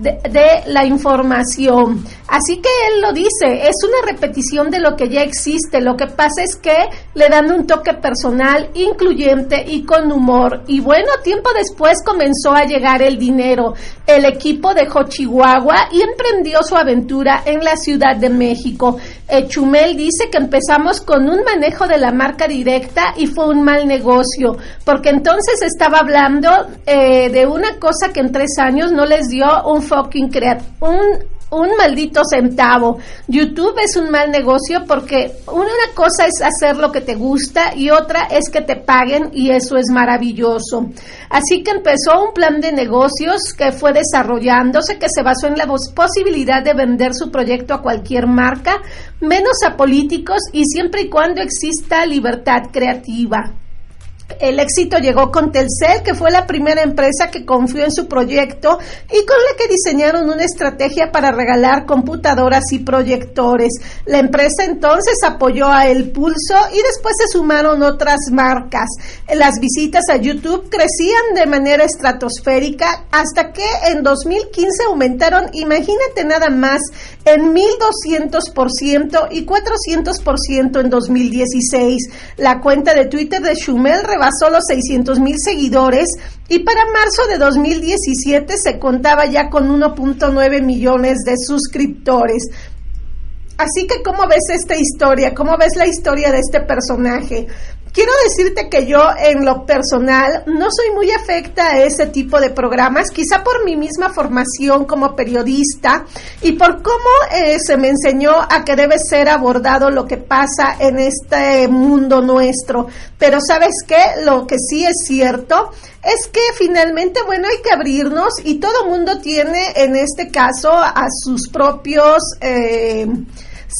de, la información. Así que él lo dice, es una repetición de lo que ya existe. Lo que pasa es que le dan un toque personal, incluyente y con humor. Y bueno, tiempo después comenzó a llegar el dinero. El equipo dejó Chihuahua y emprendió su aventura en la Ciudad de México. Chumel dice que empezamos con un manejo de la marca directa y fue un mal negocio, porque entonces estaba hablando eh, de una cosa que en tres años no les dio un fucking creat un un maldito centavo. YouTube es un mal negocio porque una cosa es hacer lo que te gusta y otra es que te paguen y eso es maravilloso. Así que empezó un plan de negocios que fue desarrollándose, que se basó en la posibilidad de vender su proyecto a cualquier marca, menos a políticos y siempre y cuando exista libertad creativa. El éxito llegó con Telcel, que fue la primera empresa que confió en su proyecto y con la que diseñaron una estrategia para regalar computadoras y proyectores. La empresa entonces apoyó a El Pulso y después se sumaron otras marcas. Las visitas a YouTube crecían de manera estratosférica hasta que en 2015 aumentaron, imagínate nada más, en 1200% y 400% en 2016. La cuenta de Twitter de Schumel rebasó los 600 mil seguidores y para marzo de 2017 se contaba ya con 1.9 millones de suscriptores. Así que, ¿cómo ves esta historia? ¿Cómo ves la historia de este personaje? Quiero decirte que yo en lo personal no soy muy afecta a ese tipo de programas, quizá por mi misma formación como periodista y por cómo eh, se me enseñó a que debe ser abordado lo que pasa en este mundo nuestro. Pero sabes qué, lo que sí es cierto es que finalmente, bueno, hay que abrirnos y todo mundo tiene en este caso a sus propios... Eh,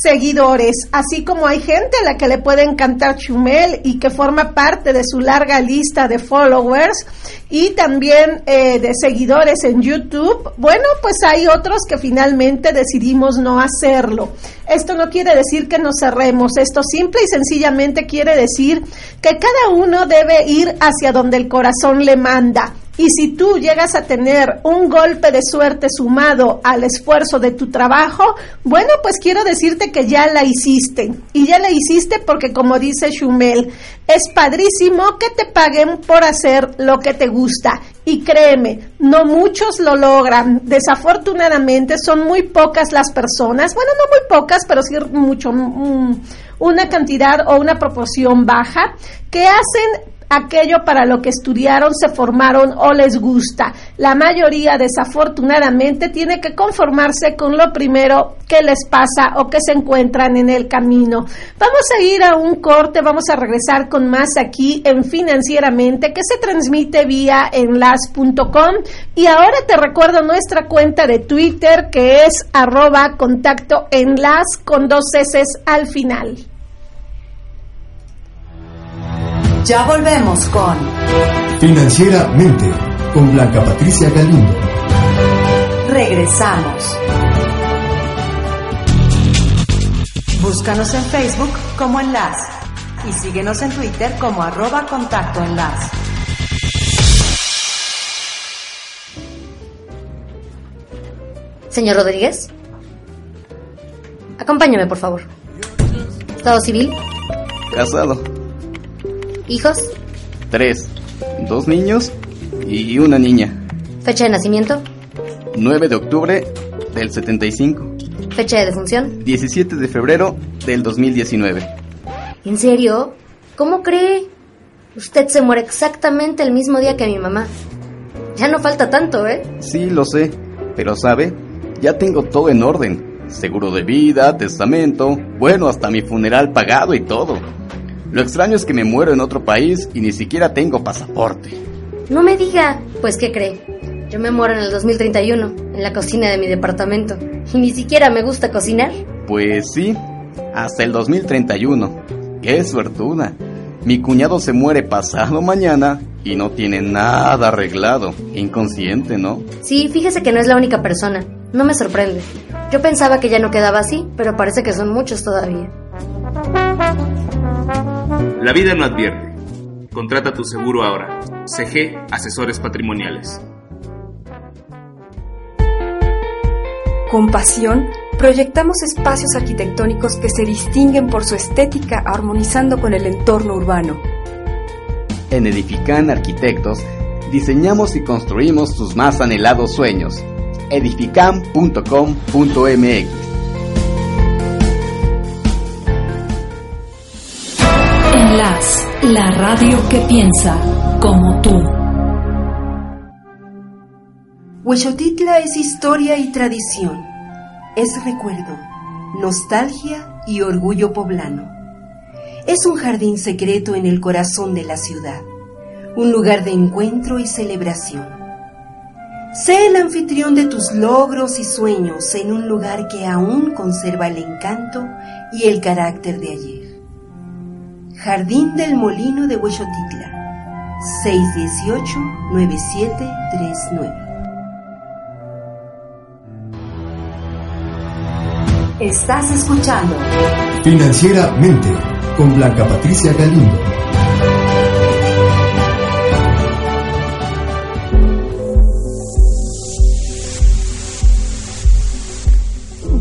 seguidores, así como hay gente a la que le puede encantar Chumel y que forma parte de su larga lista de followers y también eh, de seguidores en YouTube, bueno, pues hay otros que finalmente decidimos no hacerlo. Esto no quiere decir que nos cerremos, esto simple y sencillamente quiere decir que cada uno debe ir hacia donde el corazón le manda. Y si tú llegas a tener un golpe de suerte sumado al esfuerzo de tu trabajo, bueno, pues quiero decirte que ya la hiciste. Y ya la hiciste porque, como dice Shumel, es padrísimo que te paguen por hacer lo que te gusta. Y créeme, no muchos lo logran. Desafortunadamente son muy pocas las personas, bueno, no muy pocas, pero sí mucho, mm, una cantidad o una proporción baja, que hacen aquello para lo que estudiaron, se formaron o les gusta. La mayoría, desafortunadamente, tiene que conformarse con lo primero que les pasa o que se encuentran en el camino. Vamos a ir a un corte, vamos a regresar con más aquí en Financieramente, que se transmite vía enlas.com. Y ahora te recuerdo nuestra cuenta de Twitter, que es arroba con dos S al final. Ya volvemos con Financieramente con Blanca Patricia Galindo. Regresamos. Búscanos en Facebook como Enlace y síguenos en Twitter como arroba contacto enlace. Señor Rodríguez, acompáñame, por favor. Estado civil. Casado. ¿Hijos? Tres. Dos niños y una niña. ¿Fecha de nacimiento? 9 de octubre del 75. ¿Fecha de defunción? 17 de febrero del 2019. ¿En serio? ¿Cómo cree? Usted se muere exactamente el mismo día que mi mamá. Ya no falta tanto, ¿eh? Sí, lo sé. Pero sabe, ya tengo todo en orden. Seguro de vida, testamento, bueno, hasta mi funeral pagado y todo. Lo extraño es que me muero en otro país y ni siquiera tengo pasaporte. No me diga. Pues, ¿qué cree? Yo me muero en el 2031, en la cocina de mi departamento. Y ni siquiera me gusta cocinar. Pues sí, hasta el 2031. ¡Qué suertuda! Mi cuñado se muere pasado mañana y no tiene nada arreglado. Inconsciente, ¿no? Sí, fíjese que no es la única persona. No me sorprende. Yo pensaba que ya no quedaba así, pero parece que son muchos todavía. La vida no advierte. Contrata tu seguro ahora. CG Asesores Patrimoniales. Con pasión, proyectamos espacios arquitectónicos que se distinguen por su estética armonizando con el entorno urbano. En Edifican Arquitectos, diseñamos y construimos tus más anhelados sueños. edifican.com.mx la radio que piensa como tú. Huechotitla es historia y tradición, es recuerdo, nostalgia y orgullo poblano. Es un jardín secreto en el corazón de la ciudad, un lugar de encuentro y celebración. Sé el anfitrión de tus logros y sueños en un lugar que aún conserva el encanto y el carácter de ayer. Jardín del Molino de Huechotitla, 618-9739. Estás escuchando Financieramente con Blanca Patricia Galindo.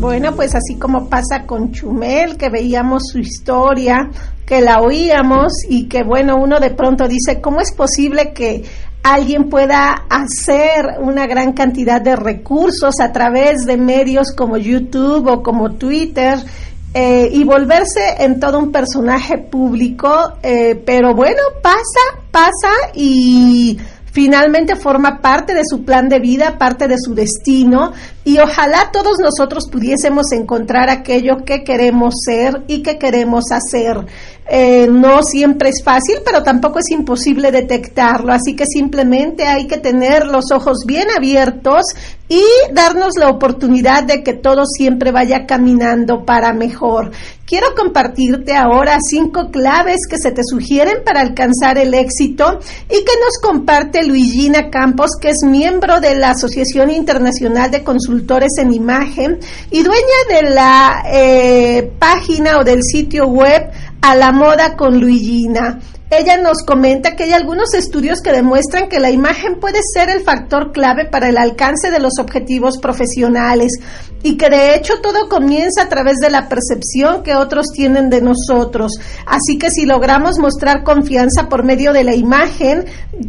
Bueno, pues así como pasa con Chumel, que veíamos su historia, que la oíamos y que bueno, uno de pronto dice, ¿cómo es posible que alguien pueda hacer una gran cantidad de recursos a través de medios como YouTube o como Twitter? Eh, y volverse en todo un personaje público, eh, pero bueno, pasa, pasa y finalmente forma parte de su plan de vida, parte de su destino y ojalá todos nosotros pudiésemos encontrar aquello que queremos ser y que queremos hacer. Eh, no siempre es fácil, pero tampoco es imposible detectarlo, así que simplemente hay que tener los ojos bien abiertos y darnos la oportunidad de que todo siempre vaya caminando para mejor. Quiero compartirte ahora cinco claves que se te sugieren para alcanzar el éxito y que nos comparte Luigina Campos, que es miembro de la Asociación Internacional de Consultores en Imagen y dueña de la eh, página o del sitio web A la Moda con Luigina. ella nos comenta que hay algunos estudios que demuestran que la imagen puede ser el factor clave para el alcance de los objetivos profesionales y que de hecho todo comienza a través de la percepción que otros tienen de nosotros. Así que si logramos mostrar confianza por medio de la imagen,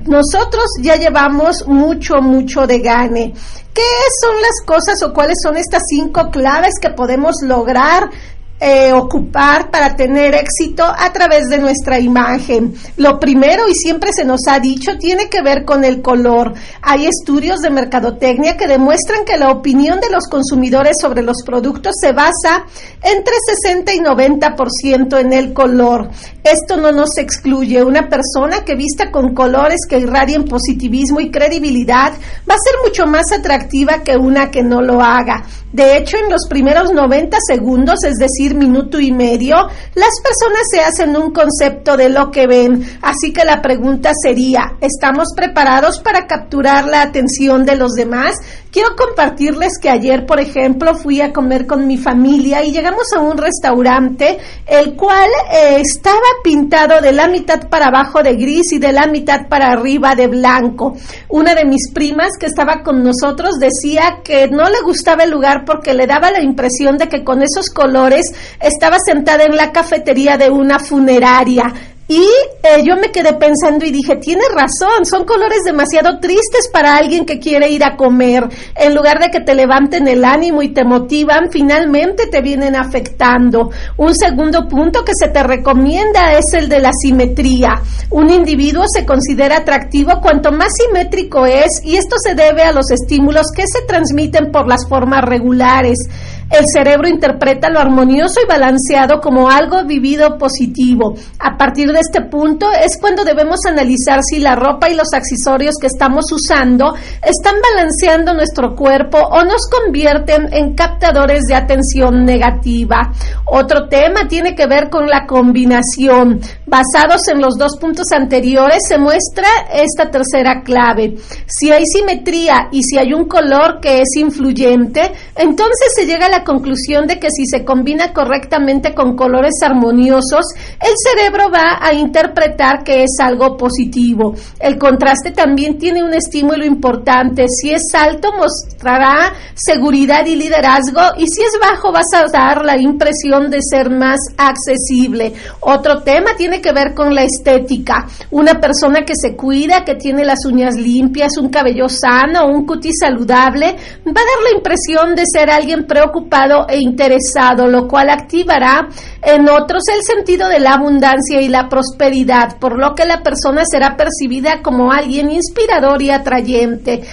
nosotros ya llevamos mucho, mucho de gane. ¿Qué son las cosas o cuáles son estas cinco claves que podemos lograr eh, ocupar para tener éxito a través de nuestra imagen. Lo primero, y siempre se nos ha dicho, tiene que ver con el color. Hay estudios de mercadotecnia que demuestran que la opinión de los consumidores sobre los productos se basa entre 60 y 90% en el color. Esto no nos excluye. Una persona que vista con colores que irradien positivismo y credibilidad va a ser mucho más atractiva que una que no lo haga. De hecho, en los primeros 90 segundos, es decir, minuto y medio, las personas se hacen un concepto de lo que ven. Así que la pregunta sería, ¿estamos preparados para capturar la atención de los demás? Quiero compartirles que ayer, por ejemplo, fui a comer con mi familia y llegamos a un restaurante el cual eh, estaba pintado de la mitad para abajo de gris y de la mitad para arriba de blanco. Una de mis primas que estaba con nosotros decía que no le gustaba el lugar porque le daba la impresión de que con esos colores estaba sentada en la cafetería de una funeraria. Y eh, yo me quedé pensando y dije, tiene razón, son colores demasiado tristes para alguien que quiere ir a comer. En lugar de que te levanten el ánimo y te motivan, finalmente te vienen afectando. Un segundo punto que se te recomienda es el de la simetría. Un individuo se considera atractivo cuanto más simétrico es y esto se debe a los estímulos que se transmiten por las formas regulares. El cerebro interpreta lo armonioso y balanceado como algo vivido positivo. A partir de este punto es cuando debemos analizar si la ropa y los accesorios que estamos usando están balanceando nuestro cuerpo o nos convierten en captadores de atención negativa. Otro tema tiene que ver con la combinación. Basados en los dos puntos anteriores se muestra esta tercera clave. Si hay simetría y si hay un color que es influyente, entonces se llega a la conclusión de que si se combina correctamente con colores armoniosos, el cerebro va a interpretar que es algo positivo. El contraste también tiene un estímulo importante. Si es alto, mostrará seguridad y liderazgo, y si es bajo, vas a dar la impresión de ser más accesible. Otro tema tiene que ver con la estética. Una persona que se cuida, que tiene las uñas limpias, un cabello sano, un cutis saludable, va a dar la impresión de ser alguien preocupado e interesado, lo cual activará en otros el sentido de la abundancia y la prosperidad, por lo que la persona será percibida como alguien inspirador y atrayente.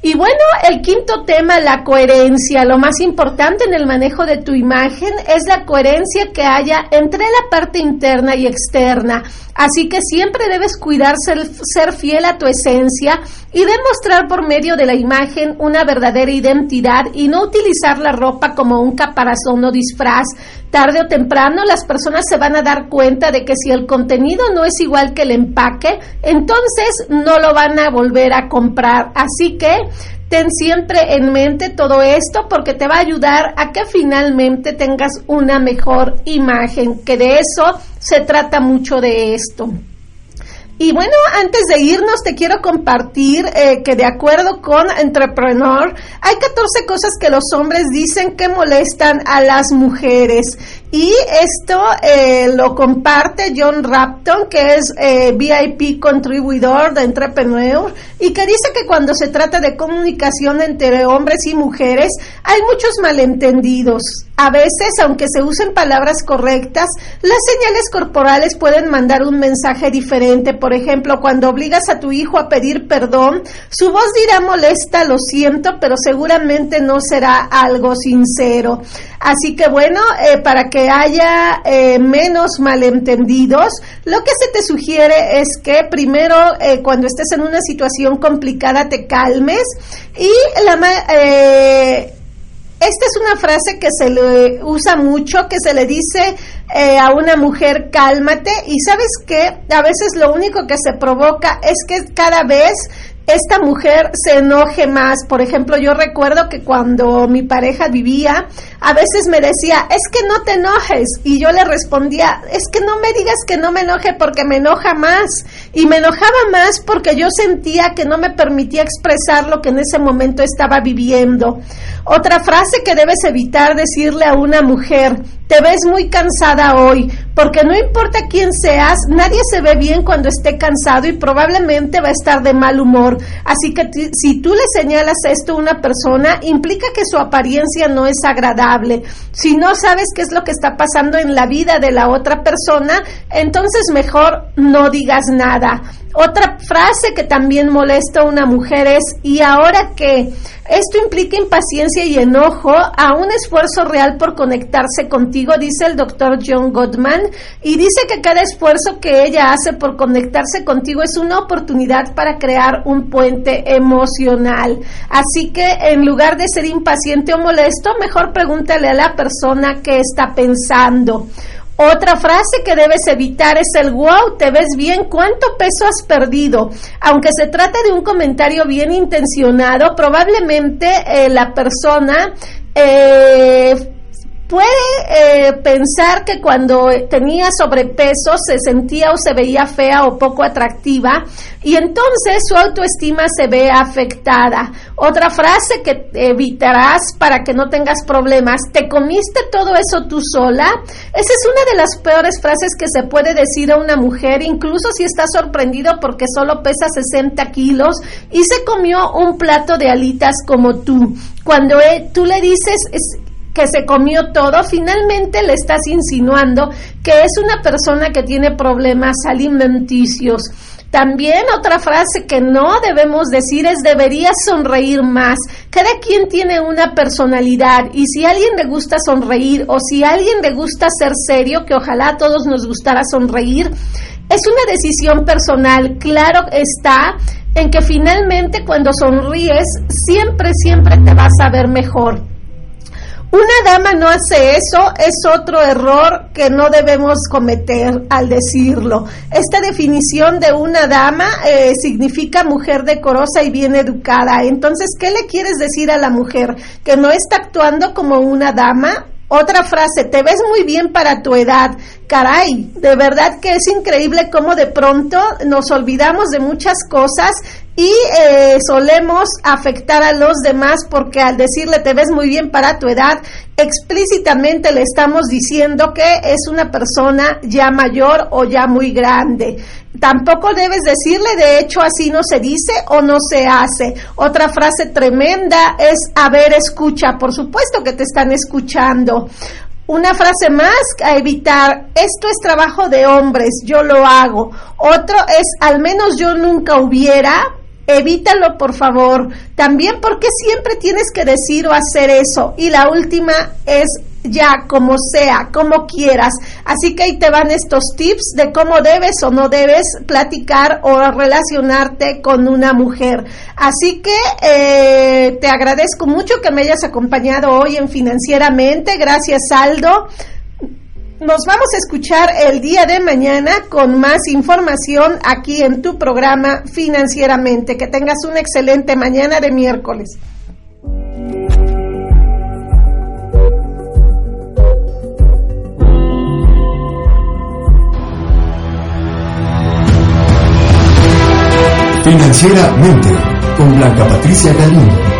Y bueno, el quinto tema, la coherencia. Lo más importante en el manejo de tu imagen es la coherencia que haya entre la parte interna y externa. Así que siempre debes cuidar ser, fiel a tu esencia y demostrar por medio de la imagen una verdadera identidad y no utilizar la ropa como un caparazón o disfraz. Tarde o temprano las personas se van a dar cuenta de que si el contenido no es igual que el empaque, entonces no lo van a volver a comprar. Así que ten siempre en mente todo esto porque te va a ayudar a que finalmente tengas una mejor imagen, que de eso se trata mucho de esto. Y bueno, antes de irnos, te quiero compartir eh, que de acuerdo con Entrepreneur, hay 14 cosas que los hombres dicen que molestan a las mujeres. Y esto eh, lo comparte John Rapton, que es eh, VIP contribuidor de Entrepreneur, y que dice que cuando se trata de comunicación entre hombres y mujeres, hay muchos malentendidos. A veces, aunque se usen palabras correctas, las señales corporales pueden mandar un mensaje diferente. Por ejemplo, cuando obligas a tu hijo a pedir perdón, su voz dirá molesta, lo siento, pero seguramente no será algo sincero. Así que bueno, eh, para que haya eh, menos malentendidos, lo que se te sugiere es que primero, eh, cuando estés en una situación complicada, te calmes y la esta es una frase que se le usa mucho, que se le dice a una mujer cálmate y sabes que a veces lo único que se provoca es que cada vez esta mujer se enoje más. Por ejemplo, yo recuerdo que cuando mi pareja vivía, a veces me decía, es que no te enojes. Y yo le respondía, es que no me digas que no me enoje porque me enoja más. Y me enojaba más porque yo sentía que no me permitía expresar lo que en ese momento estaba viviendo. Otra frase que debes evitar decirle a una mujer, te ves muy cansada hoy, porque no importa quién seas, nadie se ve bien cuando esté cansado y probablemente va a estar de mal humor. Así que si tú le señalas esto a una persona, implica que su apariencia no es agradable. Si no sabes qué es lo que está pasando en la vida de la otra persona, entonces mejor no digas nada. Otra frase que también molesta a una mujer es, ¿y ahora qué? Esto implica impaciencia y enojo a un esfuerzo real por conectarse contigo, dice el doctor John Gottman, y dice que cada esfuerzo que ella hace por conectarse contigo es una oportunidad para crear un puente emocional. Así que en lugar de ser impaciente o molesto, mejor pregúntale a la persona qué está pensando. Otra frase que debes evitar es el wow, te ves bien, ¿cuánto peso has perdido? Aunque se trate de un comentario bien intencionado, probablemente eh, la persona eh, puede eh, pensar que cuando tenía sobrepeso se sentía o se veía fea o poco atractiva y entonces su autoestima se ve afectada. Otra frase que evitarás para que no tengas problemas, ¿te comiste todo eso tú sola? Esa es una de las peores frases que se puede decir a una mujer, incluso si está sorprendido porque solo pesa 60 kilos y se comió un plato de alitas como tú. Cuando eh, tú le dices, que se comió todo, finalmente le estás insinuando que es una persona que tiene problemas alimenticios. También otra frase que no debemos decir es deberías sonreír más. Cada quien tiene una personalidad y si a alguien le gusta sonreír o si a alguien le gusta ser serio, que ojalá a todos nos gustara sonreír, es una decisión personal. Claro está en que finalmente cuando sonríes siempre, siempre te vas a ver mejor. Una dama no hace eso, es otro error que no debemos cometer al decirlo. Esta definición de una dama eh, significa mujer decorosa y bien educada. Entonces, ¿qué le quieres decir a la mujer? ¿Que no está actuando como una dama? Otra frase, te ves muy bien para tu edad. Caray, de verdad que es increíble cómo de pronto nos olvidamos de muchas cosas y eh, solemos afectar a los demás porque al decirle te ves muy bien para tu edad, explícitamente le estamos diciendo que es una persona ya mayor o ya muy grande. Tampoco debes decirle, de hecho así no se dice o no se hace. Otra frase tremenda es, a ver, escucha, por supuesto que te están escuchando. Una frase más a evitar, esto es trabajo de hombres, yo lo hago. Otro es, al menos yo nunca hubiera, evítalo por favor. También porque siempre tienes que decir o hacer eso. Y la última es ya como sea, como quieras. Así que ahí te van estos tips de cómo debes o no debes platicar o relacionarte con una mujer. Así que eh, te agradezco mucho que me hayas acompañado hoy en Financieramente. Gracias, Aldo. Nos vamos a escuchar el día de mañana con más información aquí en tu programa Financieramente. Que tengas una excelente mañana de miércoles. Financieramente con Blanca Patricia Galindo.